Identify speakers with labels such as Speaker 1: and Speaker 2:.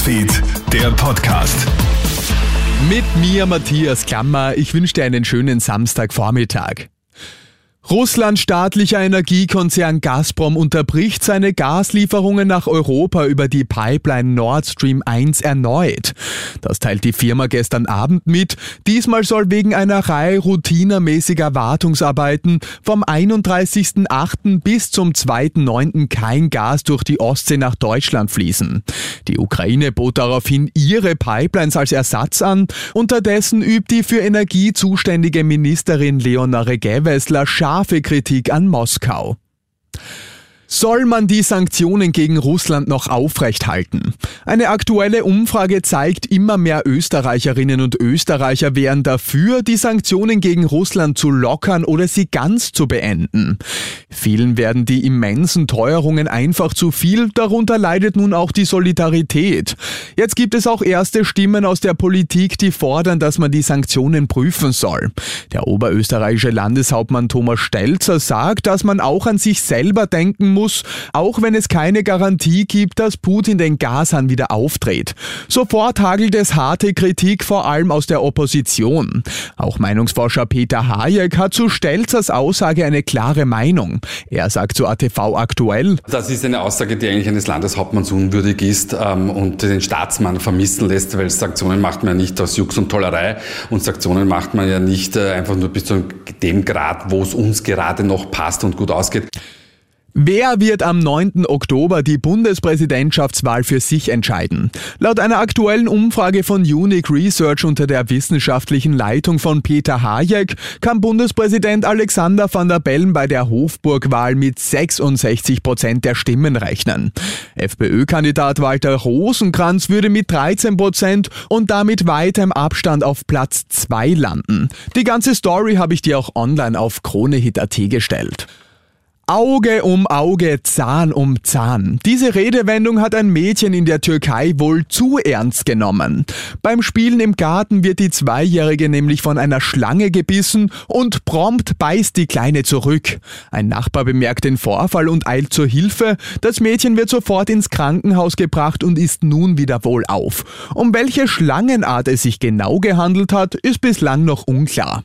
Speaker 1: Newsfeed, der Podcast.
Speaker 2: Mit mir, Matthias Klammer. Ich wünsche dir einen schönen Samstagvormittag. Russlands staatlicher Energiekonzern Gazprom unterbricht seine Gaslieferungen nach Europa über die Pipeline Nord Stream 1 erneut. Das teilt die Firma gestern Abend mit. Diesmal soll wegen einer Reihe routinermäßiger Wartungsarbeiten vom 31.08. bis zum 2.09. kein Gas durch die Ostsee nach Deutschland fließen. Die Ukraine bot daraufhin ihre Pipelines als Ersatz an. Unterdessen übt die für Energie zuständige Ministerin Leonore Gewessler scharfe Kritik an Moskau. Soll man die Sanktionen gegen Russland noch aufrecht halten? Eine aktuelle Umfrage zeigt, immer mehr Österreicherinnen und Österreicher wären dafür, die Sanktionen gegen Russland zu lockern oder sie ganz zu beenden. Vielen werden die immensen Teuerungen einfach zu viel, darunter leidet nun auch die Solidarität. Jetzt gibt es auch erste Stimmen aus der Politik, die fordern, dass man die Sanktionen prüfen soll. Der oberösterreichische Landeshauptmann Thomas Stelzer sagt, dass man auch an sich selber denken muss, muss, auch wenn es keine Garantie gibt, dass Putin den Gashahn wieder aufdreht. Sofort hagelt es harte Kritik, vor allem aus der Opposition. Auch Meinungsforscher Peter Hayek hat zu Stelzers Aussage eine klare Meinung. Er sagt zu ATV aktuell,
Speaker 3: das ist eine Aussage, die eigentlich eines Landeshauptmanns unwürdig ist ähm, und den Staatsmann vermissen lässt, weil Sanktionen macht man ja nicht aus Jux und Tollerei und Sanktionen macht man ja nicht äh, einfach nur bis zu dem Grad, wo es uns gerade noch passt und gut ausgeht.
Speaker 2: Wer wird am 9. Oktober die Bundespräsidentschaftswahl für sich entscheiden? Laut einer aktuellen Umfrage von Unique Research unter der wissenschaftlichen Leitung von Peter Hayek kann Bundespräsident Alexander van der Bellen bei der Hofburgwahl mit 66 Prozent der Stimmen rechnen. FPÖ-Kandidat Walter Rosenkranz würde mit 13 Prozent und damit weiter im Abstand auf Platz 2 landen. Die ganze Story habe ich dir auch online auf KroneHit.at gestellt. Auge um Auge, Zahn um Zahn. Diese Redewendung hat ein Mädchen in der Türkei wohl zu ernst genommen. Beim Spielen im Garten wird die Zweijährige nämlich von einer Schlange gebissen und prompt beißt die Kleine zurück. Ein Nachbar bemerkt den Vorfall und eilt zur Hilfe. Das Mädchen wird sofort ins Krankenhaus gebracht und ist nun wieder wohlauf. Um welche Schlangenart es sich genau gehandelt hat, ist bislang noch unklar.